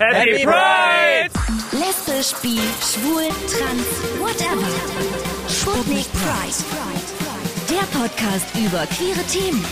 Happy Pride! Lesbisch, bi, schwul, trans, whatever. Sputnik Pride. Der Podcast über queere Themen.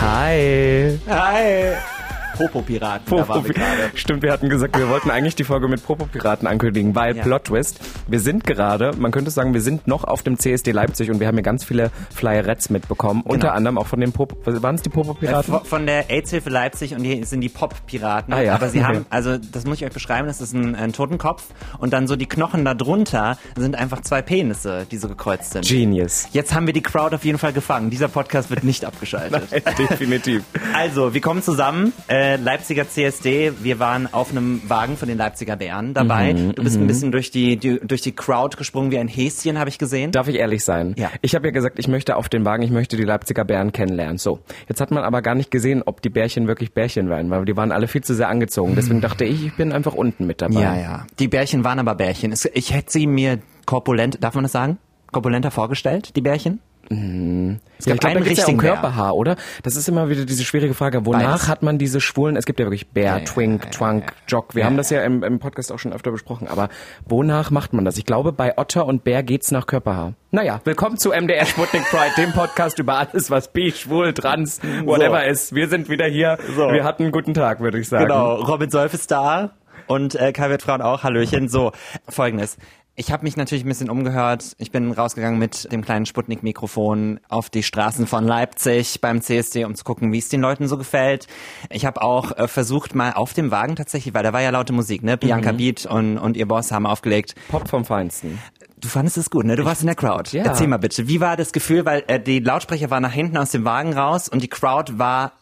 Hi. Hi. Popo-Piraten, gerade. Stimmt, wir hatten gesagt, wir wollten eigentlich die Folge mit Popo-Piraten ankündigen, weil Ja. Plot Twist. Wir sind gerade, man könnte sagen, wir sind noch auf dem CSD Leipzig und wir haben hier ganz viele Flyerettes mitbekommen. Genau. Unter anderem auch von den Popo, waren es die Popo-Piraten? Von- Von der AIDS-Hilfe Leipzig und die sind die Pop-Piraten. Ah ja. Aber sie Okay. haben, also das muss ich euch beschreiben, das ist ein, ein Totenkopf und dann so die Knochen da drunter sind einfach zwei Penisse, die so gekreuzt sind. Genius. Jetzt haben wir die Crowd auf jeden Fall gefangen. Dieser Podcast wird nicht abgeschaltet. Definitiv. Also, wir kommen zusammen. Äh, Leipziger CSD. Wir waren auf einem Wagen von den Leipziger Bären dabei. Mhm, du bist ein bisschen durch die, die durch die Crowd gesprungen wie ein Häschen, habe ich gesehen. Darf ich ehrlich sein? Ja. Ich habe ja gesagt, ich möchte auf den Wagen, ich möchte die Leipziger Bären kennenlernen. So, jetzt hat man aber gar nicht gesehen, ob die Bärchen wirklich Bärchen waren, weil die waren alle viel zu sehr angezogen. Deswegen dachte ich, ich bin einfach unten mit dabei. Ja, ja. Die Bärchen waren aber Bärchen. Ich hätte sie mir korpulent, darf man das sagen? Korpulenter vorgestellt, die Bärchen? Es Ja, ich gab glaube, da einen geht's ja um richtigen Bär. Körperhaar, oder? Das ist immer wieder diese schwierige Frage. Wonach Beides. hat man diese schwulen, es gibt ja wirklich Bär, Ja, ja, Twink, ja, ja, Twunk, ja. Jock. Wir Ja, haben ja. das ja im, im Podcast auch schon öfter besprochen. Aber wonach macht man das? Ich glaube, bei Otter und Bär geht's nach Körperhaar. Naja, willkommen zu MDR Sputnik Pride, dem Podcast über alles, was bi, schwul, trans, whatever ist. Wir sind wieder hier. So. Wir hatten einen guten Tag, würde ich sagen. Genau, Robin Solf ist da und äh, Kai Frauen auch. Hallöchen. So, folgendes. Ich habe mich natürlich ein bisschen umgehört. Ich bin rausgegangen mit dem kleinen Sputnik-Mikrofon auf die Straßen von Leipzig beim CSD, um zu gucken, wie es den Leuten so gefällt. Ich habe auch äh, versucht, mal auf dem Wagen tatsächlich, weil da war ja laute Musik, ne? Mhm. Bianca Beat und, und ihr Boss haben aufgelegt. Pop vom Feinsten. Du fandest es gut, ne? Du warst in der Crowd. Ja. Erzähl mal bitte, wie war das Gefühl, weil äh, die Lautsprecher waren nach hinten aus dem Wagen raus und die Crowd war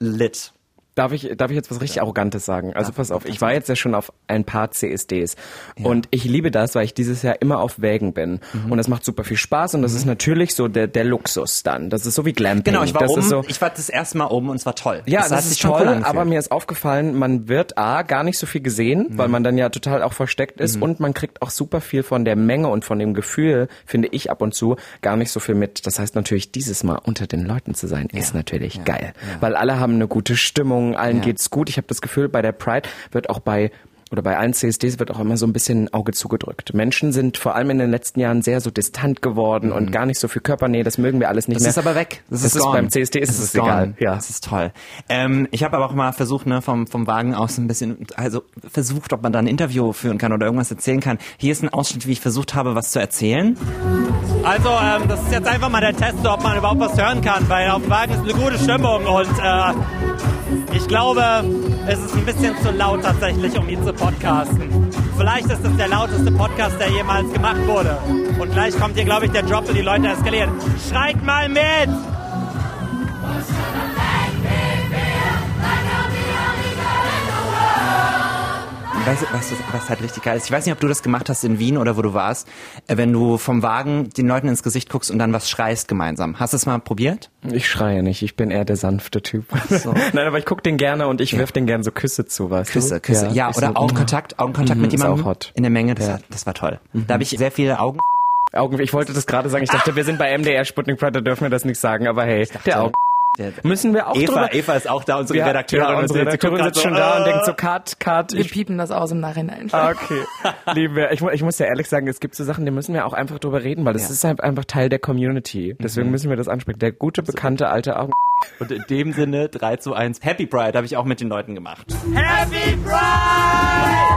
lit. Darf ich, darf ich jetzt was richtig Arrogantes sagen? Also pass auf, ich war jetzt ja schon auf ein paar CSDs und ich liebe das, weil ich dieses Jahr immer auf Wägen bin Mhm. und das macht super viel Spaß und das ist natürlich so der, der Luxus dann. Das ist so wie Glamping. Genau, ich war das oben, so, ich war das erste Mal oben und es war toll. ja, das, das, ist schon toll, cool aber mir ist aufgefallen, man wird A, gar nicht so viel gesehen, Mhm. weil man dann ja total auch versteckt ist und man kriegt auch super viel von der Menge und von dem Gefühl, finde ich ab und zu, gar nicht so viel mit. Das heißt natürlich, dieses Mal unter den Leuten zu sein, ist natürlich geil, weil alle haben eine gute Stimmung, allen Ja. geht's gut. Ich habe das Gefühl, bei der Pride wird auch bei oder bei allen CSDs wird auch immer so ein bisschen ein Auge zugedrückt. Menschen sind vor allem in den letzten Jahren sehr so distant geworden und gar nicht so viel Körpernähe. Das mögen wir alles nicht Mhm. das mehr. ist aber weg. Das, Das ist gone. beim CSD ist es gone. egal. Ja. Das ist toll. Ähm, ich habe aber auch mal versucht, ne, vom, vom Wagen aus ein bisschen, also versucht, ob man da ein Interview führen kann oder irgendwas erzählen kann. Hier ist ein Ausschnitt, wie ich versucht habe, was zu erzählen. Also, ähm, das ist jetzt einfach mal der Test, ob man überhaupt was hören kann, weil auf dem Wagen ist eine gute Stimmung und äh, ich glaube, es ist ein bisschen zu laut tatsächlich, um ihn zu podcasten. Vielleicht ist es der lauteste Podcast, der jemals gemacht wurde. Und gleich kommt hier, glaube ich, der Drop und die Leute eskalieren. Schreit mal mit! Weißt weißt du, was halt richtig geil ist? Ich weiß nicht, ob du das gemacht hast in Wien oder wo du warst, äh, wenn du vom Wagen den Leuten ins Gesicht guckst und dann was schreist gemeinsam. Hast du es mal probiert? Ich schreie nicht, ich bin eher der sanfte Typ. Nein, aber ich guck den gerne und ich wirf den gerne so Küsse zu, weißt Küsse, du? Küsse. Ja, ich oder so, Augenkontakt, Augenkontakt Mhm, mit ist jemandem auch hot. in der Menge. Das, Ja. war, das war toll. Da habe ich sehr viele Augen. Augen, ich wollte das gerade sagen, ich dachte, wir sind bei MDR Sputnik Pride, da dürfen wir das nicht sagen, aber hey, der Augen. Der, Müssen wir auch Eva, drüber... Eva ist auch da, unsere ja, Redakteurin. ja, und unsere Redakteurin sitzt schon da und äh, denkt so, Cut, Cut. Wir Ich, piepen das aus im Nachhinein. Ah, okay, lieben wir. Ich, ich muss ja ehrlich sagen, es gibt so Sachen, die müssen wir auch einfach drüber reden, weil das Ja. ist halt einfach Teil der Community. Deswegen müssen wir das ansprechen. Der gute, bekannte alte Augen... Und in dem Sinne 3 zu 1. Happy Pride habe ich auch mit den Leuten gemacht. Happy Pride!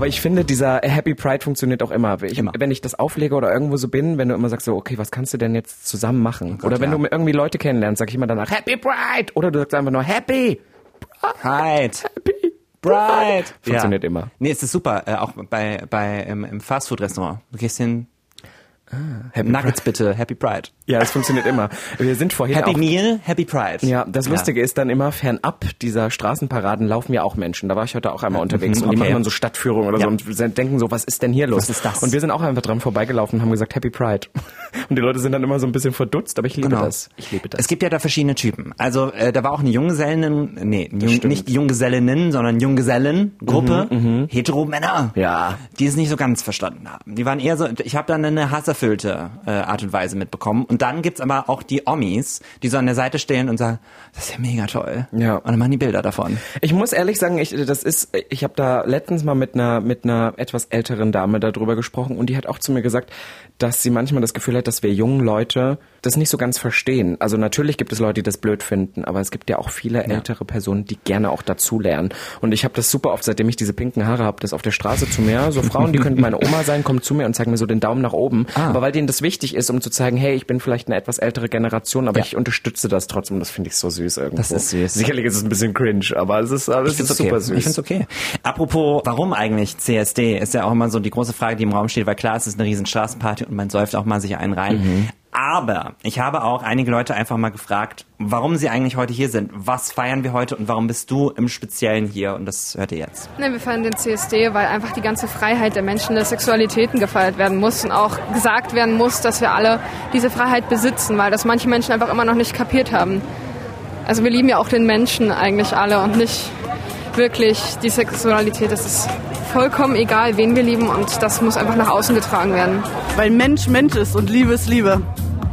Aber ich finde, dieser Happy Pride funktioniert auch immer. Ich, Immer. Wenn ich das auflege oder irgendwo so bin, wenn du immer sagst so, okay, was kannst du denn jetzt zusammen machen? oder wenn ja. du irgendwie Leute kennenlernst, sag ich immer danach Happy Pride. Oder du sagst einfach nur Happy. Pride. Happy. Pride. Funktioniert immer. Nee, es ist super. Äh, auch bei, bei im, im Fastfood-Restaurant. Du gehst hin, Happy Nuggets bitte, Happy Pride. Ja, das funktioniert immer. Wir sind vorhin Happy auch Meal, Happy Pride. Ja, das Lustige ist dann immer, fernab dieser Straßenparaden laufen ja auch Menschen. Da war ich heute auch einmal unterwegs Mhm, und die okay. machen dann so Stadtführungen oder Ja. so und denken so, was ist denn hier los? Was ist das? Und wir sind auch einfach dran vorbeigelaufen und haben gesagt, Happy Pride. Und die Leute sind dann immer so ein bisschen verdutzt, aber ich liebe Genau. das. Ich liebe das. Es gibt ja da verschiedene Typen. Also äh, da war auch eine Junggesellen, nee, Jung, nicht Junggesellinnen, sondern Junggesellengruppe, Hetero-Männer, Ja. die es nicht so ganz verstanden haben. Die waren eher so, ich habe dann eine unerfüllte äh, Art und Weise mitbekommen. Und dann gibt's aber auch die Omis, die so an der Seite stehen und sagen, das ist ja mega toll. Ja. Und dann machen die Bilder davon. Ich muss ehrlich sagen, ich, das ist, ich habe da letztens mal mit einer mit einer etwas älteren Dame darüber gesprochen und die hat auch zu mir gesagt, dass sie manchmal das Gefühl hat, dass wir jungen Leute das nicht so ganz verstehen. Also natürlich gibt es Leute, die das blöd finden, aber es gibt ja auch viele ältere Personen, die gerne auch dazulernen. Und ich habe das super oft, seitdem ich diese pinken Haare habe, das auf der Straße zu mir, so Frauen, die könnten meine Oma sein, kommen zu mir und zeigen mir so den Daumen nach oben. Ah. Aber weil denen das wichtig ist, um zu zeigen, hey, ich bin vielleicht eine etwas ältere Generation, aber Ja. ich unterstütze das trotzdem. Das finde ich so süß irgendwo. Das ist süß. Sicherlich ist es ein bisschen cringe, aber es ist, aber es ist okay. super süß. Ich find's okay. Apropos, warum eigentlich CSD? Ist ja auch immer so die große Frage, die im Raum steht, weil klar, es ist eine riesen Straßenparty und man säuft auch mal sich einen rein. Mhm. Aber ich habe auch einige Leute einfach mal gefragt, warum sie eigentlich heute hier sind. Was feiern wir heute und warum bist du im Speziellen hier? Und das hört ihr jetzt. Ne, wir feiern den CSD, weil einfach die ganze Freiheit der Menschen der Sexualitäten gefeiert werden muss und auch gesagt werden muss, dass wir alle diese Freiheit besitzen, weil das manche Menschen einfach immer noch nicht kapiert haben. Also wir lieben ja auch den Menschen eigentlich alle und nicht wirklich die Sexualität. Das ist vollkommen egal, wen wir lieben und das muss einfach nach außen getragen werden. weil Mensch Mensch ist und Liebe ist Liebe.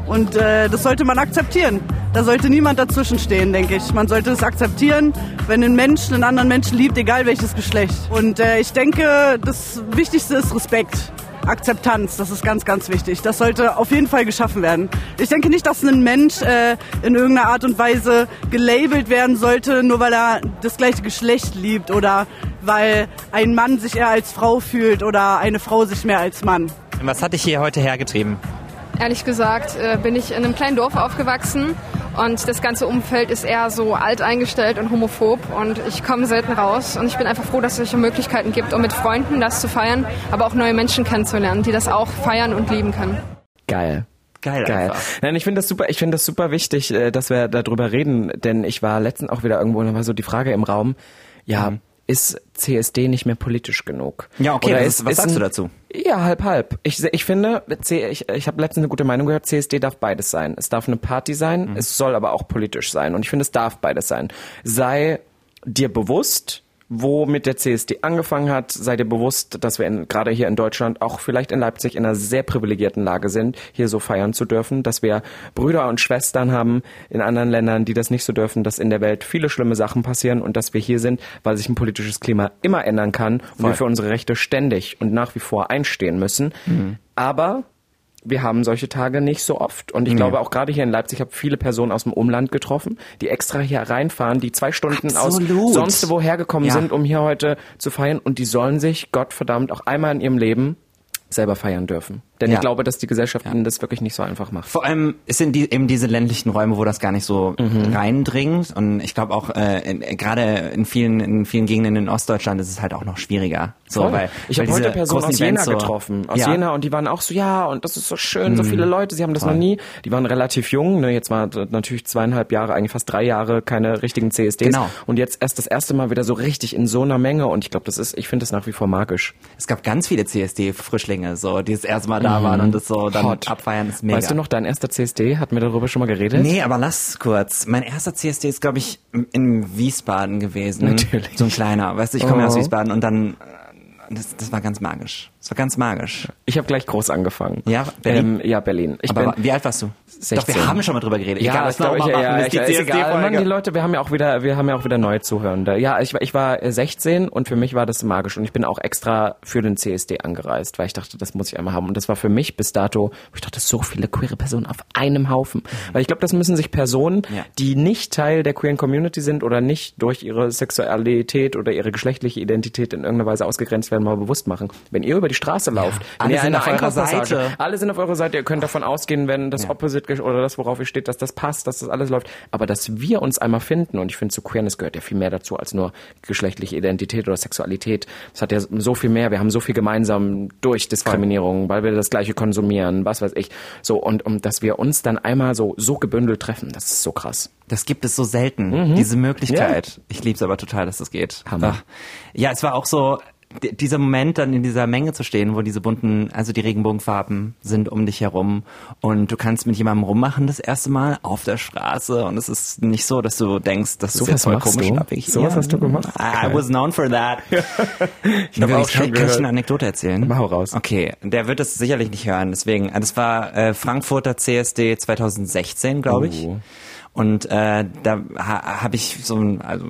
Und äh, das sollte man akzeptieren. Da sollte niemand dazwischen stehen, denke ich. Man sollte es akzeptieren, wenn ein Mensch einen anderen Menschen liebt, egal welches Geschlecht. Und äh, ich denke, das Wichtigste ist Respekt. Akzeptanz, das ist ganz, ganz wichtig. Das sollte auf jeden Fall geschaffen werden. Ich denke nicht, dass ein Mensch äh, in irgendeiner Art und Weise gelabelt werden sollte, nur weil er das gleiche Geschlecht liebt oder weil ein Mann sich eher als Frau fühlt oder eine Frau sich mehr als Mann. Was hat dich hier heute hergetrieben? Ehrlich gesagt äh, bin ich in einem kleinen Dorf aufgewachsen und das ganze Umfeld ist eher so alteingestellt und homophob und ich komme selten raus und ich bin einfach froh, dass es solche Möglichkeiten gibt, um mit Freunden das zu feiern, aber auch neue Menschen kennenzulernen, die das auch feiern und lieben können. Geil. Geil, Geil. einfach. Nein, ich finde das super, ich finde das super wichtig, äh, dass wir darüber reden, denn ich war letztens auch wieder irgendwo und da war so die Frage im Raum, ja, ist CSD nicht mehr politisch genug? Mhm. Ja, okay, Oder was- ist, was ist sagst du ein- dazu? Ja, halb, halb. Ich, ich finde, ich, ich habe letztens eine gute Meinung gehört, CSD darf beides sein. Es darf eine Party sein, Mhm. es soll aber auch politisch sein. Und ich finde, es darf beides sein. Sei dir bewusst, womit der CSD angefangen hat, sei dir bewusst, dass wir in, gerade hier in Deutschland, auch vielleicht in Leipzig, in einer sehr privilegierten Lage sind, hier so feiern zu dürfen, dass wir Brüder und Schwestern haben in anderen Ländern, die das nicht so dürfen, dass in der Welt viele schlimme Sachen passieren und dass wir hier sind, weil sich ein politisches Klima immer ändern kann und wir für unsere Rechte ständig und nach wie vor einstehen müssen. Aber wir haben solche Tage nicht so oft. Und ich glaube auch gerade hier in Leipzig, ich habe viele Personen aus dem Umland getroffen, die extra hier reinfahren, die zwei Stunden Absolut. aus sonst woher gekommen Ja. sind, um hier heute zu feiern. Und die sollen sich, Gottverdammt, auch einmal in ihrem Leben selber feiern dürfen. Denn Ja. ich glaube, dass die Gesellschaft ihnen das wirklich nicht so einfach macht. Vor allem es sind die, eben diese ländlichen Räume, wo das gar nicht so Mhm. reindringt. Und ich glaube auch, äh, gerade in vielen, in vielen Gegenden in Ostdeutschland ist es halt auch noch schwieriger. So, Voll. weil, ich habe heute Personen aus Jena so- getroffen, aus ja. Mhm. Jena und die waren auch so, ja, und das ist so schön, so viele Leute, sie haben das noch nie, die waren relativ jung, ne, jetzt war natürlich zweieinhalb Jahre, eigentlich fast drei Jahre keine richtigen CSDs Genau. und jetzt erst das erste Mal wieder so richtig in so einer Menge und ich glaube, das ist, ich finde das nach wie vor magisch. Es gab ganz viele CSD-Frischlinge, so, die das erste Mal da waren und das so dann Mhm. Hot. abfeiern ist mega. Weißt du noch, dein erster CSD, hatten wir darüber schon mal geredet? Nee, aber lass kurz. Mein erster CSD ist, glaube ich, in Wiesbaden gewesen. Natürlich. So ein kleiner. Weißt du, ich komme ja aus Oh. Wiesbaden und dann, äh, das, das war ganz magisch. Das war ganz magisch. Ich habe gleich groß angefangen. Ja, Berlin? Ähm, ja, Berlin. Ich aber bin, wie alt warst du? 16. Doch, wir haben schon mal drüber geredet. Ja, Egal, das glaube ich, machen, ja, die ist egal. Mann, die Leute, wir haben ja auch wieder, wir haben ja auch wieder neue Zuhörende. Ja, ich, war- ich war äh, 16 und für mich war das magisch und ich bin auch extra für den CSD angereist, weil ich dachte, das muss ich einmal haben und das war für mich bis dato, ich dachte, so viele queere Personen auf einem Haufen, weil ich glaube, das müssen sich Personen, Ja. die nicht Teil der queeren Community sind oder nicht durch ihre Sexualität oder ihre geschlechtliche Identität in irgendeiner Weise ausgegrenzt werden, mal bewusst machen. Wenn ihr über die Straße lauft, wenn alle sind auf eurer Seite. alle sind auf eurer Seite, ihr könnt davon ausgehen, wenn das Opposite gesch- oder das, worauf ihr steht, dass das passt, dass das alles läuft. Aber dass wir uns einmal finden, und ich finde, zu Queerness gehört ja viel mehr dazu als nur geschlechtliche Identität oder Sexualität. Es hat ja so viel mehr, wir haben so viel gemeinsam durch Diskriminierung, weil wir das Gleiche konsumieren, was weiß ich. So, und um, dass wir uns dann einmal so, so gebündelt treffen, das ist so krass. Das gibt es so selten, diese Möglichkeit. Ja. Ich lieb's aber total, dass das geht. Hammer. Ach. Ja, es war auch so, dieser Moment dann in dieser Menge zu stehen, wo diese bunten, also die Regenbogenfarben sind um dich herum und du kannst mit jemandem rummachen das erste Mal auf der Straße und es ist nicht so, dass du denkst, das ist Sowas jetzt voll komisch. du? ich- Sowas hast du gemacht? I, I was known for that. Ich habe auch schon kann, kann ich eine Anekdote erzählen? Hau raus. Okay, der wird es sicherlich nicht hören. Deswegen, äh, das war äh, Frankfurter CSD 2016, glaube ich. Oh. Und äh, da ha, habe ich so einen, also,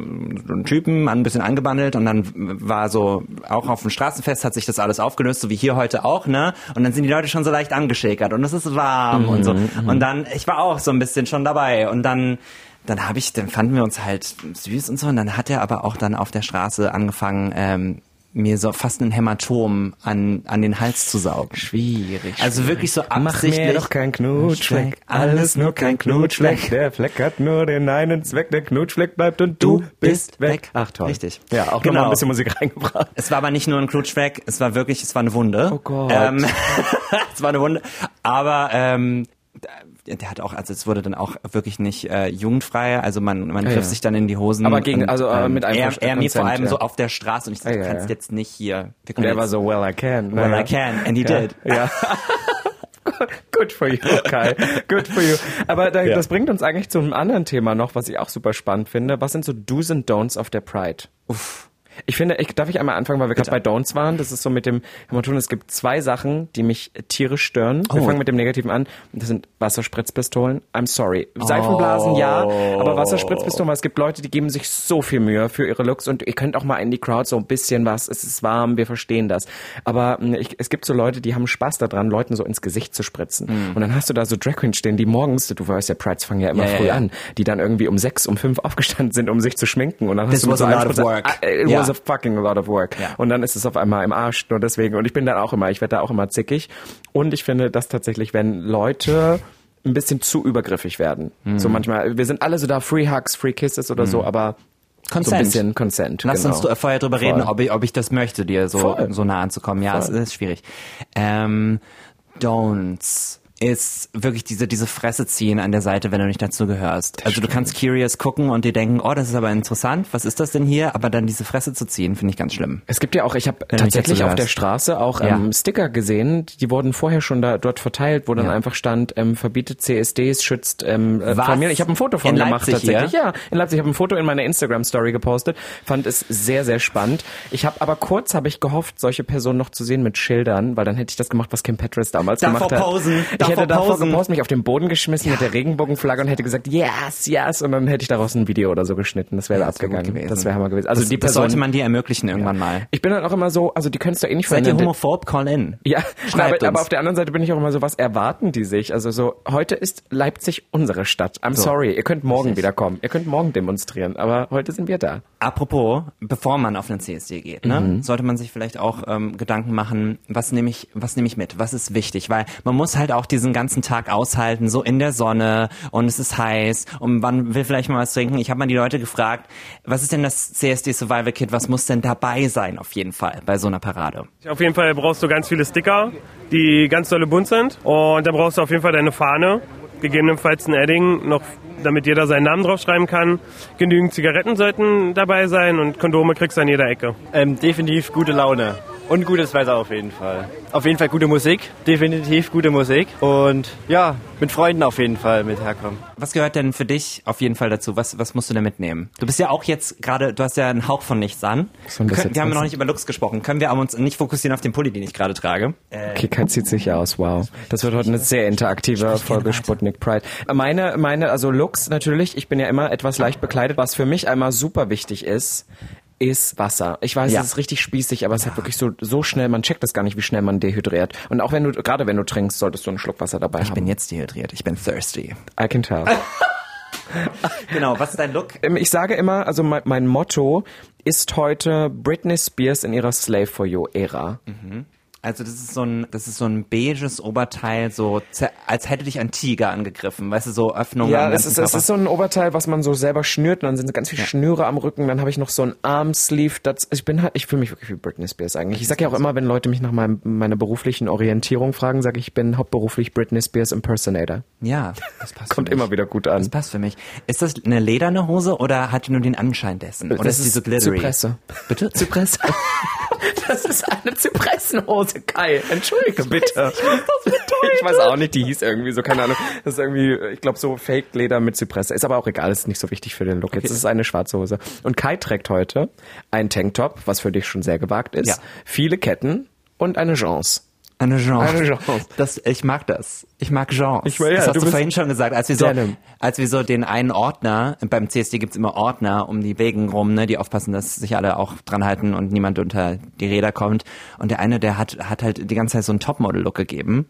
so einen Typen ein bisschen angebandelt und dann war so, auch auf dem Straßenfest hat sich das alles aufgelöst, so wie hier heute auch, ne? Und dann sind die Leute schon so leicht angeschäkert und es ist warm und so. Und dann, ich war auch so ein bisschen schon dabei und dann dann habe ich, dann fanden wir uns halt süß und so. Und dann hat er aber auch dann auf der Straße angefangen, ähm, mir so fast ein Hämatom an, an den Hals zu saugen. Schwierig. Also wirklich so Mach absichtlich. mir doch kein Knutschfleck, alles nur kein Knutschfleck. Der Fleck hat nur den einen Zweck, der Knutschfleck bleibt und du bist weg. Ach toll. Richtig. Ja, auch Genau. nochmal ein bisschen Musik reingebracht. Es war aber nicht nur ein Knutschfleck, es war wirklich, es war eine Wunde. Oh Gott. Ähm, es war eine Wunde. Aber ähm, der der hat auch, also es wurde dann auch wirklich nicht äh, jugendfrei, also man, man Ja, griff ja. sich dann in die Hosen. Aber gegen- und, also, äh, mit einem er, er mir vor allem ja. so auf der Straße und ich dachte, Ja, du ja, kannst ja. jetzt nicht hier. Wir Und er war so, well, I can. well. I can, and he Ja. did. Ja. Good for you, Kai. Good for you. Aber da, das bringt uns eigentlich zu einem anderen Thema noch, was ich auch super spannend finde. Was sind so Do's and Don'ts auf der Pride? Uff. Ich finde, ich, darf ich einmal anfangen, weil wir gerade bei Don'ts waren. Das ist so mit dem Hämaton. Es gibt zwei Sachen, die mich tierisch stören. Wir Oh. fangen mit dem Negativen an. Das sind Wasserspritzpistolen. I'm sorry. Seifenblasen, ja, aber Wasserspritzpistolen, weil es gibt Leute, die geben sich so viel Mühe für ihre Looks und ihr könnt auch mal in die Crowd so ein bisschen was. Es ist warm, wir verstehen das. Aber mh, ich, es gibt so Leute, die haben Spaß daran, Leuten so ins Gesicht zu spritzen. Und dann hast du da so Drag Queens stehen, die morgens, du weißt ja, Prides fangen ja immer ja, früh ja. an, die dann irgendwie um sechs, um fünf aufgestanden sind, um sich zu schminken. Und dann This hast du so a lot of work. Ah, It Ja. Was a fucking lot of work. Ja. Und dann ist es auf einmal im Arsch, nur deswegen. Und ich bin dann auch immer, ich werde da auch immer zickig. Und ich finde, dass tatsächlich, wenn Leute ein bisschen zu übergriffig werden. Mhm. So manchmal, wir sind alle so da, Free Hugs, Free Kisses oder so, aber so ein Consent. bisschen Consent. Lass genau. uns vorher drüber Voll. reden, ob ich, ob ich das möchte, dir so, Voll. so nah anzukommen. Ja, es Voll. ist schwierig. Ähm, Don'ts ist wirklich diese, diese Fresse ziehen an der Seite, wenn du nicht dazu gehörst. also du kannst curious gucken und dir denken, oh, das ist aber interessant, was ist das denn hier? Aber dann diese Fresse zu ziehen, finde ich ganz schlimm. Es gibt ja auch, ich habe tatsächlich auf der. Straße auch Ja. ähm, Sticker gesehen, die wurden vorher schon da dort verteilt, wo dann Ja. einfach stand, ähm, verbietet CSDs, schützt ähm, äh? Familien. Ich habe ein Foto von In gemacht Leipzig tatsächlich. Ja, in Leipzig. Ich habe ein Foto in meiner Instagram Story gepostet, fand es sehr sehr spannend. Ich habe aber kurz habe ich gehofft, solche Personen noch zu sehen mit Schildern, weil dann hätte ich das gemacht, was Kim Petras damals Davor gemacht hat. posen, ich hätte davor gepostet, mich auf den Boden geschmissen mit der Regenbogenflagge und hätte gesagt, yes, yes, und dann hätte ich daraus ein Video oder so geschnitten. Das wäre das wär gut abgegangen. gewesen. das wäre hammer gewesen. Also das, die das Person, sollte man dir ermöglichen irgendwann mal. ich bin dann auch immer so, also die es doch eh nicht Seid ihr homophob? Call in. Ja, Schreibt aber, aber auf der anderen Seite bin ich auch immer so, was erwarten die sich? Also so, heute ist Leipzig unsere Stadt. I'm So. sorry, ihr könnt morgen Richtig. wieder kommen. Ihr könnt morgen demonstrieren, aber heute sind wir da. Apropos, bevor man auf einen CSD geht, ne, Mhm. sollte man sich vielleicht auch ähm, Gedanken machen, was nehme ich, was nehme ich mit, was ist wichtig, weil man muss halt auch diesen ganzen Tag aushalten, so in der Sonne und es ist heiß und man will vielleicht mal was trinken. Ich habe mal die Leute gefragt, was ist denn das CSD Survival Kit, was muss denn dabei sein auf jeden Fall bei so einer Parade? Auf jeden Fall brauchst du ganz viele Sticker, die ganz dolle bunt sind. Und dann brauchst du auf jeden Fall deine Fahne, gegebenenfalls ein Edding, noch damit jeder seinen Namen draufschreiben kann. Genügend Zigaretten sollten dabei sein und Kondome kriegst du an jeder Ecke. Ähm, definitiv gute Laune. Und gutes Wetter auf jeden Fall. Auf jeden Fall gute Musik. Definitiv gute Musik. Und ja, mit Freunden auf jeden Fall mit herkommen. Was gehört denn für dich auf jeden Fall dazu? Was, was musst du denn mitnehmen? Du bist ja auch jetzt gerade, du hast ja einen Hauch von nichts an. Sollen Wir, können, wir haben was- noch nicht über Looks gesprochen. Können wir aber uns nicht fokussieren auf den Pulli, den ich gerade trage? Okay, Kai zieht sich aus, wow. Das wird heute eine sehr interaktive Folge Sputnik Pride. Meine, meine, also Looks natürlich, ich bin ja immer etwas leicht bekleidet. Was für mich einmal super wichtig ist, ist Wasser. Ich weiß, Ja. es ist richtig spießig, aber es ist halt wirklich so, so schnell, man checkt das gar nicht, wie schnell man dehydriert. Und auch wenn du, gerade wenn du trinkst, solltest du einen Schluck Wasser dabei Ich bin haben. jetzt dehydriert, ich bin thirsty. I can tell. Genau, was ist dein Look? Ähm, Ich sage immer, also mein, mein Motto ist heute Britney Spears in ihrer Slave for You Ära. Also das ist so ein, das ist so ein beiges Oberteil, so als hätte dich ein Tiger angegriffen, weißt du, so Öffnungen Ja, es ist, es ist so ein Oberteil, was man so selber schnürt und dann sind ganz viele Schnüre am Rücken. Dann habe ich noch so ein Armsleeve. Das, ich bin halt, ich fühle mich wirklich wie Britney Spears eigentlich. Ich sage ja auch immer, wenn Leute mich nach meinem, meiner beruflichen Orientierung fragen, sage ich, ich bin hauptberuflich Britney Spears Impersonator. ja, das passt. Kommt immer wieder gut an. Das passt für mich. Ist das eine lederne Hose oder hat die nur den Anschein dessen? Oder Das ist ist glittery? Zypresse. Bitte? Zypresse. Das ist eine Zypressenhose, Kai. Entschuldige bitte. Ich weiß auch nicht, die hieß irgendwie so, keine Ahnung. Das ist irgendwie, ich glaube, so Fake-Leder mit Zypresse. Ist aber auch egal, ist nicht so wichtig für den Look. Jetzt ist es eine schwarze Hose. Und Kai trägt heute einen Tanktop, was für dich schon sehr gewagt ist, Ja. viele Ketten und eine Chance. Eine Genre. Eine Genre. Das, ich mag das. Ich mag Genres. Ich will- ja, das hast du du, vorhin schon gesagt, als wir so, Denim. als wir so den einen Ordner, beim CSD gibt's immer Ordner um die Wegen rum, ne, die aufpassen, dass sich alle auch dran halten und niemand unter die Räder kommt. Und der eine, der hat, hat halt die ganze Zeit so einen Topmodel-Look gegeben.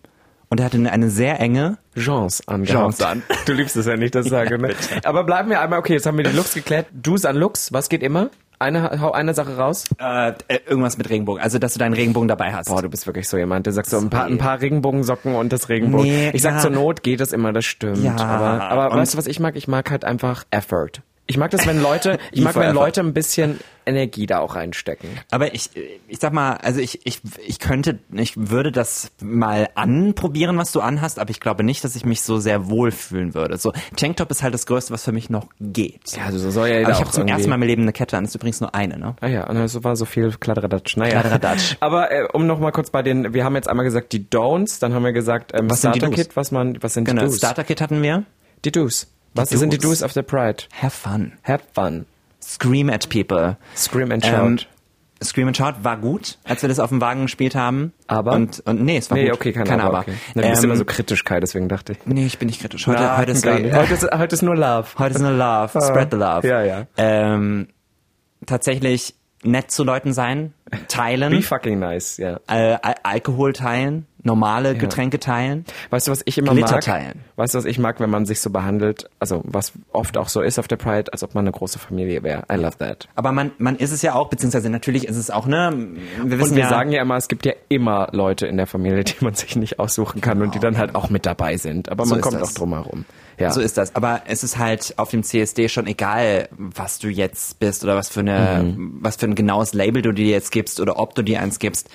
Und er hatte eine, sehr enge, Chance angehabt. Chance an. Du liebst es ja nicht, das ich sage, ne? Aber bleiben wir einmal, okay, jetzt haben wir die Looks geklärt. Do's an Looks, was geht immer? Eine, hau eine Sache raus. äh, äh, irgendwas mit Regenbogen. Also, dass du deinen Regenbogen dabei hast. Boah, du bist wirklich so jemand, der sagt so ein paar, ein paar Regenbogensocken und das Regenbogen. Nee, ich sag ja. zur Not geht es immer, das stimmt. Ja, aber aber und- weißt du, was ich mag? Ich mag halt einfach Effort. Ich mag das, wenn Leute, ich mag, wenn. Leute ein bisschen Energie da auch reinstecken. Aber ich, ich sag mal, also ich, ich, ich könnte, ich würde das mal anprobieren, was du anhast, aber ich glaube nicht, dass ich mich so sehr wohlfühlen würde. So, Tanktop ist halt das Größte, was für mich noch geht. Ja, also so soll ja aber jeder ich auch habe zum ersten Mal meinem Leben eine Kette an, das ist übrigens nur eine, ne? Ah ja, und so war so viel Kladderadatsch. Naja. Kladderadatsch. Aber äh, um noch mal kurz bei den, wir haben jetzt einmal gesagt die Don'ts, dann haben wir gesagt ähm, Was sind die Starter Do's? Kit, was man, was sind Genau, die Do's? Starter-Kit hatten wir. die Do's. Was sind die Do's. Of the Pride? Have fun. Have fun. Scream at people. Scream and Ähm, shout. Scream and Shout war gut, als wir das auf dem Wagen gespielt haben. Aber? Und, und nee, es war nee, gut. okay, kein, kein aber. Aber. Okay. Na, du bist Ähm, immer so kritisch, Kai, deswegen dachte ich. Nee, ich bin nicht kritisch. Heute, Na, heute, ist, nicht. heute, ist, heute ist nur Love. Heute ist eine Love. Spread the love. Ja, ja. Ähm, tatsächlich nett zu Leuten sein, teilen, Be fucking nice, ja. äh, Al Alkohol teilen, normale Getränke teilen. Weißt du, was ich immer Glitter mag? teilen. Weißt du, was ich mag, wenn man sich so behandelt, also was oft auch so ist auf der Pride, als ob man eine große Familie wäre. I love that. Aber man, man ist es ja auch, beziehungsweise natürlich ist es auch, ne? Wir wissen Und wir ja, sagen ja immer, es gibt ja immer Leute in der Familie, die man sich nicht aussuchen kann und die dann halt auch mit dabei sind. Aber So man kommt das. auch drum herum. Ja. So ist das. Aber es ist halt auf dem CSD schon egal, was du jetzt bist oder was für eine, Mhm. was für ein genaues Label du dir jetzt gibst oder ob du dir eins gibst.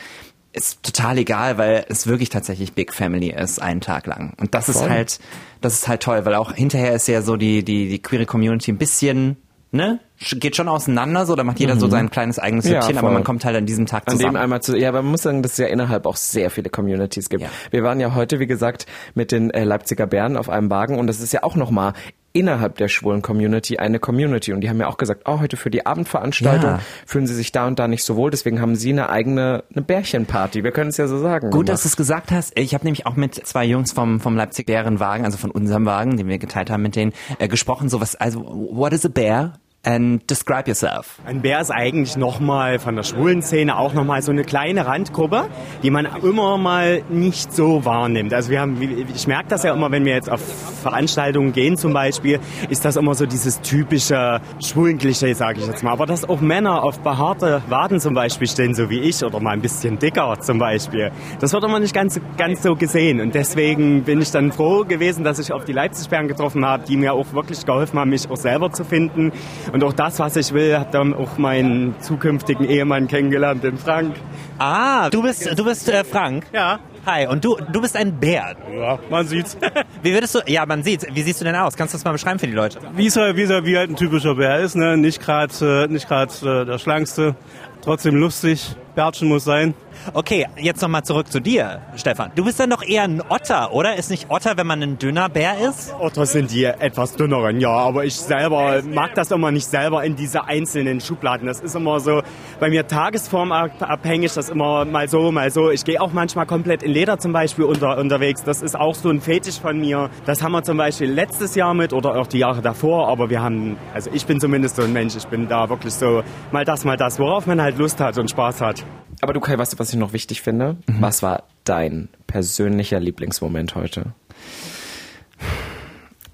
Ist total egal, weil es wirklich tatsächlich Big Family ist, einen Tag lang. Und das ist Voll. halt, das ist halt toll, weil auch hinterher ist ja so die, die, die queere Community ein bisschen, ne? Geht schon auseinander, so, da macht jeder so sein kleines eigenes Mhm. Ja, aber man kommt halt an diesem Tag An dem zusammen. einmal zu, ja, aber man muss sagen, dass es ja innerhalb auch sehr viele Communities gibt. Ja. Wir waren ja heute, wie gesagt, mit den äh, Leipziger Bären auf einem Wagen und das ist ja auch nochmal innerhalb der schwulen Community eine Community und die haben ja auch gesagt, oh, heute für die Abendveranstaltung Ja. fühlen sie sich da und da nicht so wohl, deswegen haben sie eine eigene eine Bärchenparty. Wir können es ja so sagen. Gut, dass du es gesagt hast. Ich habe nämlich auch mit zwei Jungs vom, vom Leipzig Bärenwagen, also von unserem Wagen, den wir geteilt haben mit denen, äh, gesprochen. So was, also, what is a bear? And describe yourself. Ein Bär ist eigentlich nochmal von der schwulen Szene auch nochmal so eine kleine Randgruppe, die man immer mal nicht so wahrnimmt. Also wir haben, ich merke das ja immer, wenn wir jetzt auf Veranstaltungen gehen zum Beispiel, ist das immer so dieses typische Schwulenklischee, sage ich jetzt mal. Aber dass auch Männer auf behaarte Waden zum Beispiel stehen, so wie ich, oder mal ein bisschen dicker zum Beispiel, das wird immer nicht ganz, ganz so gesehen. Und deswegen bin ich dann froh gewesen, dass ich auf die Leipzig-Bären getroffen habe, die mir auch wirklich geholfen haben, mich auch selber zu finden. Und auch das, was ich will, habe dann auch meinen zukünftigen Ehemann kennengelernt, den Frank. Ah, du bist, du bist äh, Frank. Ja. Hi, und du, du bist ein Bär. Ja, man sieht's. Wie würdest du, ja, man sieht's. Wie siehst du denn aus? Kannst du das mal beschreiben für die Leute? wie es halt, wie, es halt, wie halt ein typischer Bär ist, ne? Nicht gerade äh, nicht gerade äh, der schlankste, trotzdem lustig. Bärtchen muss sein. Okay, jetzt nochmal zurück zu dir, Stefan. Du bist dann doch eher ein Otter, oder? Ist nicht Otter, wenn man ein dünner Bär ist? Otters sind die etwas dünneren, ja, aber ich selber mag das immer nicht selber in diese einzelnen Schubladen. Das ist immer so bei mir tagesformabhängig, das immer mal so, mal so. Ich gehe auch manchmal komplett in Leder zum Beispiel unter, unterwegs. Das ist auch so ein Fetisch von mir. Das haben wir zum Beispiel letztes Jahr mit oder auch die Jahre davor, aber wir haben, also ich bin zumindest so ein Mensch, ich bin da wirklich so mal das, mal das, worauf man halt Lust hat und Spaß hat. Aber du Kai, weißt du, was ich noch wichtig finde? Mhm. Was war dein persönlicher Lieblingsmoment heute?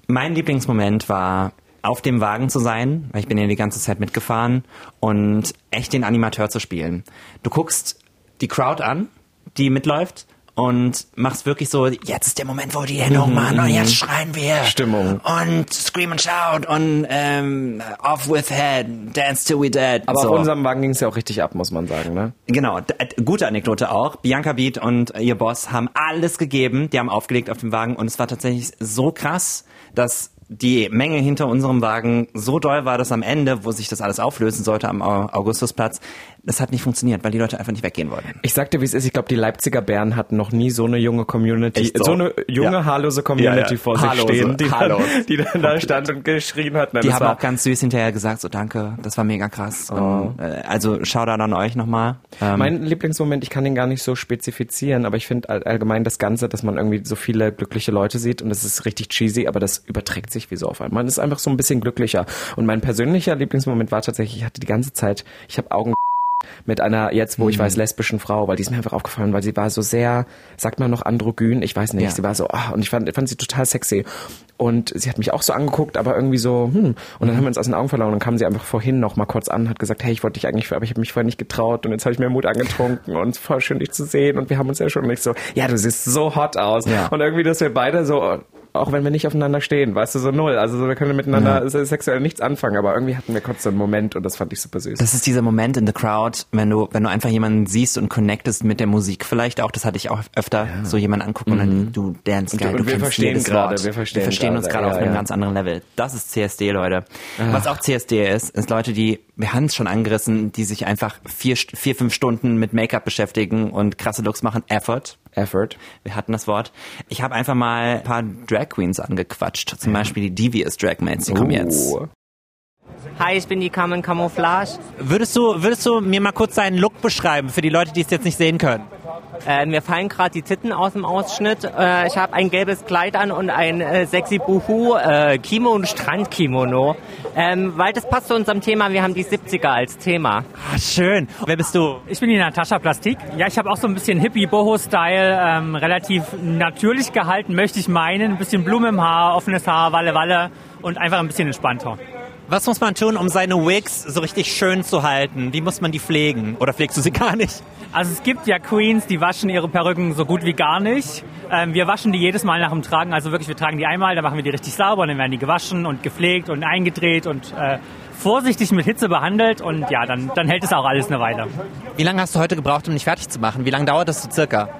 Mein Lieblingsmoment war, auf dem Wagen zu sein, weil ich bin ja die ganze Zeit mitgefahren und echt den Animateur zu spielen. Du guckst die Crowd an, die mitläuft und machst wirklich so, jetzt ist der Moment, wo die Hände hochmachen und jetzt schreien wir. Mhm, Stimmung. Und scream and shout und ähm, off with head, dance till we dead. Aber so. auf unserem Wagen ging es ja auch richtig ab, muss man sagen, ne? Genau, äh, gute Anekdote auch. Bianca Beat und ihr Boss haben alles gegeben, die haben aufgelegt auf dem Wagen und es war tatsächlich so krass, dass die Menge hinter unserem Wagen so doll war, dass am Ende, wo sich das alles auflösen sollte am Au- Augustusplatz, das hat nicht funktioniert, weil die Leute einfach nicht weggehen wollten. Ich sagte, wie es ist. Ich glaube, die Leipziger Bären hatten noch nie so eine junge Community, so? so? eine junge, Ja. haarlose Community Ja, ja. vor sich Haarlose, stehen, die haarlos. dann, die dann da stand und geschrien hat. Nein, Die haben auch ganz süß hinterher gesagt, so danke, das war mega krass. Und, äh, also Shoutout an euch nochmal. Ähm, Mein Lieblingsmoment, ich kann den gar nicht so spezifizieren, aber ich finde all- allgemein das Ganze, dass man irgendwie so viele glückliche Leute sieht und das ist richtig cheesy, aber das überträgt sich wie so auf einmal. Man ist einfach so ein bisschen glücklicher. Und mein persönlicher Lieblingsmoment war tatsächlich, ich hatte die ganze Zeit, ich habe Augen mit einer jetzt, wo ich weiß, lesbischen Frau, weil die ist mir einfach aufgefallen, weil sie war so sehr, sagt man noch androgyn, ich weiß nicht, Ja. sie war so, ah, und ich fand, fand sie total sexy. Und sie hat mich auch so angeguckt, aber irgendwie so, hm. Und dann haben wir uns aus den Augen verloren und dann kam sie einfach vorhin noch mal kurz an, hat gesagt, hey, ich wollte dich eigentlich, aber ich habe mich vorher nicht getraut und jetzt habe ich mir Mut angetrunken und voll schön, dich zu sehen und wir haben uns ja schon nicht so, ja, du siehst so hot aus. Ja. Und irgendwie, dass wir beide so, auch wenn wir nicht aufeinander stehen, weißt du, so null. Also so, wir können miteinander sexuell nichts anfangen, aber irgendwie hatten wir kurz so einen Moment und das fand ich super süß. Das ist dieser Moment in the crowd, wenn du, wenn du einfach jemanden siehst und connectest mit der Musik vielleicht auch, das hatte ich auch öfter, so jemanden angucken und dann du dance Und geil, du- du und wir verstehen gerade, Wort. wir verstehen uns gerade, ja, auf einem ja. ganz anderen Level. Das ist CSD, Leute. Was auch CSD ist, ist Leute, die, wir haben es schon angerissen, die sich einfach vier, vier, fünf Stunden mit Make-up beschäftigen und krasse Looks machen. Effort. Effort. Wir hatten das Wort. Ich habe einfach mal ein paar Drag Queens angequatscht. Zum Beispiel die Devious Drag Mates, die kommen jetzt. Hi, ich bin die Carmen Camouflage. Würdest du, würdest du mir mal kurz deinen Look beschreiben für die Leute, die es jetzt nicht sehen können? Äh, mir fallen gerade die Titten aus dem Ausschnitt. Äh, ich habe ein gelbes Kleid an und ein äh, sexy Buhu äh, Kimo und Strandkimono. Ähm, weil das passt zu unserem Thema. Wir haben die 70er als Thema. Ah, schön. Wer bist du? Ich bin die Natascha Plastik. Ja, ich habe auch so ein bisschen Hippie-Boho-Style, ähm, relativ natürlich gehalten, möchte ich meinen. Ein bisschen Blume im Haar, offenes Haar, Walle Walle und einfach ein bisschen entspannter. Was muss man tun, um seine Wigs so richtig schön zu halten? Wie muss man die pflegen? Oder pflegst du sie gar nicht? Also es gibt ja Queens, die waschen ihre Perücken so gut wie gar nicht. Ähm, wir waschen die jedes Mal nach dem Tragen. Also wirklich, wir tragen die einmal, dann machen wir die richtig sauber, dann werden die gewaschen und gepflegt und eingedreht und äh, vorsichtig mit Hitze behandelt und ja, dann, dann hält es auch alles eine Weile. Wie lange hast du heute gebraucht, um dich fertig zu machen? Wie lange dauert das so circa?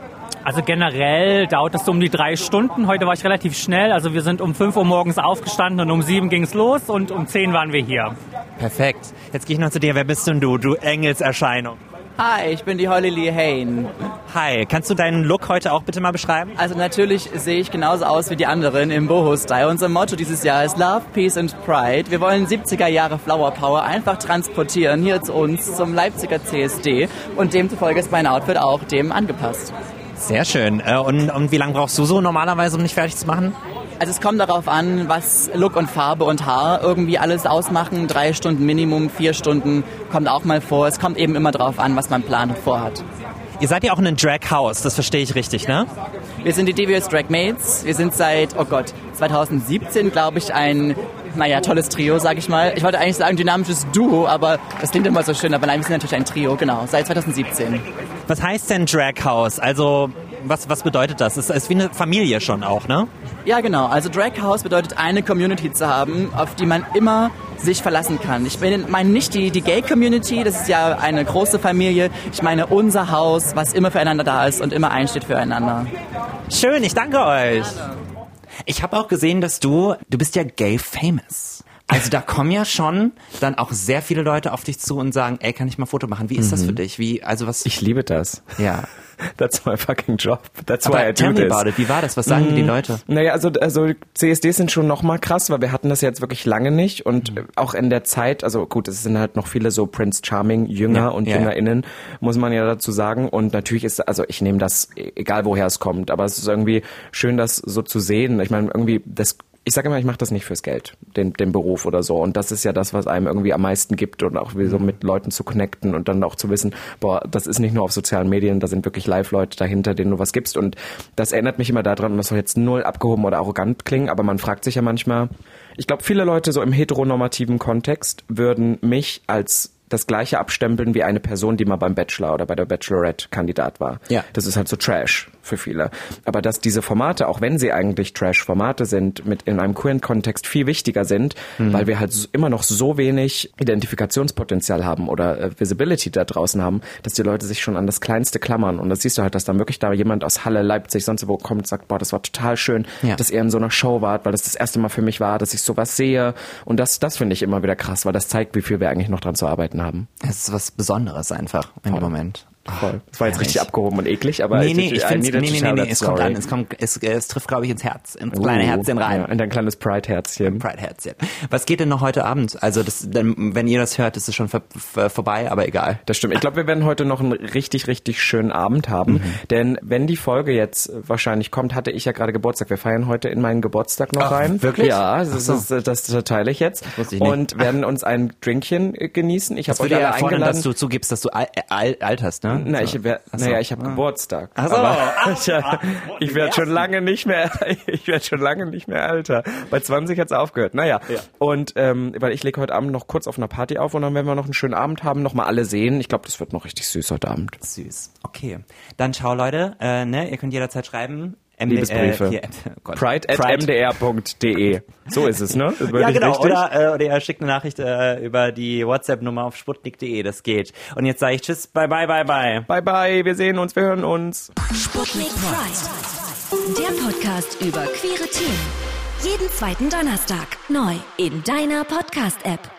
Also generell dauert es so um die drei Stunden. Heute war ich relativ schnell. Also wir sind um 5 Uhr morgens aufgestanden und um 7 ging es los und um 10 waren wir hier. Perfekt. Jetzt gehe ich noch zu dir. Wer bist denn du, du Engelserscheinung? Hi, ich bin die Holly Lee Hain. Hi, kannst du deinen Look heute auch bitte mal beschreiben? Also natürlich sehe ich genauso aus wie die anderen im Boho-Style. Unser Motto dieses Jahr ist Love, Peace and Pride. Wir wollen 70er Jahre Flower Power einfach transportieren hier zu uns zum Leipziger CSD und demzufolge ist mein Outfit auch dem angepasst. Sehr schön. Äh, Und, und wie lange brauchst du so normalerweise, um dich fertig zu machen? Also es kommt darauf an, was Look und Farbe und Haar irgendwie alles ausmachen. Drei Stunden Minimum, vier Stunden kommt auch mal vor. Es kommt eben immer darauf an, was man plant und vorhat. Ihr seid ja auch ein Drag House, das verstehe ich richtig, ne? Wir sind die Devious Drag Mates. Wir sind seit, oh Gott, 2017, glaube ich, ein, naja, tolles Trio, sag ich mal. Ich wollte eigentlich sagen dynamisches Duo, aber das klingt immer so schön. Aber nein, wir sind natürlich ein Trio, genau, seit 2017. Was heißt denn Drag House? Also, was, was bedeutet das? Es ist wie eine Familie schon auch, ne? Ja, genau. Also Drag House bedeutet eine Community zu haben, auf die man immer sich verlassen kann. Ich meine nicht die, die Gay-Community, das ist ja eine große Familie. Ich meine unser Haus, was immer füreinander da ist und immer einsteht füreinander. Schön, ich danke euch. Ich habe auch gesehen, dass du, du bist ja gay famous. Also da kommen ja schon dann auch sehr viele Leute auf dich zu und sagen, ey, kann ich mal Foto machen? Wie ist das Mhm. für dich? Wie, also was? Ich liebe das. Ja. That's my fucking job. That's Aber why I do tell me this. about it. Wie war das? Was sagen dir die Mm, Leute? Naja, also, also CSDs sind schon noch mal krass, weil wir hatten das jetzt wirklich lange nicht und Mhm. auch in der Zeit, also gut, es sind halt noch viele so Prince Charming Jünger Ja, und ja, ja. JüngerInnen, muss man ja dazu sagen und natürlich ist, also ich nehme das, egal woher es kommt, aber es ist irgendwie schön, das so zu sehen. Ich meine, irgendwie, das ich sage immer, ich mache das nicht fürs Geld, den, den Beruf oder so. Und das ist ja das, was einem irgendwie am meisten gibt und auch wie so mit Leuten zu connecten und dann auch zu wissen, boah, das ist nicht nur auf sozialen Medien, da sind wirklich Live-Leute dahinter, denen du was gibst. Und das erinnert mich immer daran, und das soll jetzt null abgehoben oder arrogant klingen, aber man fragt sich ja manchmal, ich glaube, viele Leute so im heteronormativen Kontext würden mich als das gleiche abstempeln wie eine Person, die mal beim Bachelor oder bei der Bachelorette Kandidat war. Ja. Das ist halt so Trash für viele. Aber dass diese Formate, auch wenn sie eigentlich Trash-Formate sind, mit in einem queeren Kontext viel wichtiger sind, Mhm. weil wir halt immer noch so wenig Identifikationspotenzial haben oder äh, Visibility da draußen haben, dass die Leute sich schon an das Kleinste klammern. Und das siehst du halt, dass dann wirklich da jemand aus Halle, Leipzig, sonst wo kommt und sagt, boah, das war total schön, Ja. dass ihr in so einer Show wart, weil das das erste Mal für mich war, dass ich sowas sehe. Und das, das finde ich immer wieder krass, weil das zeigt, wie viel wir eigentlich noch dran zu arbeiten haben. Es ist was Besonderes einfach in dem Moment. Voll. Das war jetzt richtig abgehoben und eklig, aber nee, nee, ich I finde, nee, nee, nee, that es kommt an, es kommt, es, es trifft, glaube ich, ins Herz, ins kleine Herzchen rein. Ja, in dein kleines Pride-Herzchen. Pride-Herzchen. Was geht denn noch heute Abend? Also, das, dann, wenn ihr das hört, ist es schon vorbei, aber egal. Das stimmt. Ich glaube, wir werden heute noch einen richtig, richtig schönen Abend haben. Mhm. Denn wenn die Folge jetzt wahrscheinlich kommt, hatte ich ja gerade Geburtstag. Wir feiern heute in meinen Geburtstag noch Ach, rein. wirklich? Ja, das, so. ist, das, das teile ich jetzt. wusste ich nicht. Und werden uns ein Drinkchen äh, genießen. Ich Das habe euch alle ja eingeladen. dass du zugibst, dass du al, al, alt hast, ne? Na, ich wär, Ach so. naja, ich habe Ah. Geburtstag. Ach so. Ach, ich, äh, ich werde schon lange nicht mehr, ich werde schon lange nicht mehr älter. Bei 20 hat's aufgehört. Naja. Und ähm, weil ich lege heute Abend noch kurz auf einer Party auf und dann werden wir noch einen schönen Abend haben, noch mal alle sehen. Ich glaube, das wird noch richtig süß heute Abend. Süß. Okay. Dann ciao, Leute. Äh, ne, ihr könnt jederzeit schreiben. MD, Liebesbriefe. Äh, hier, oh Gott. Pride at mdr.de. So ist es, ne? Bin Ja, ich genau. Oder, äh, oder ihr schickt eine Nachricht äh, über die WhatsApp-Nummer auf sputnik.de. Das geht. Und jetzt sage ich Tschüss, bye, bye, bye, bye. Bye, bye. Wir sehen uns, wir hören uns. Sputnik Pride. Der Podcast über queere Themen. Jeden zweiten Donnerstag neu in deiner Podcast-App.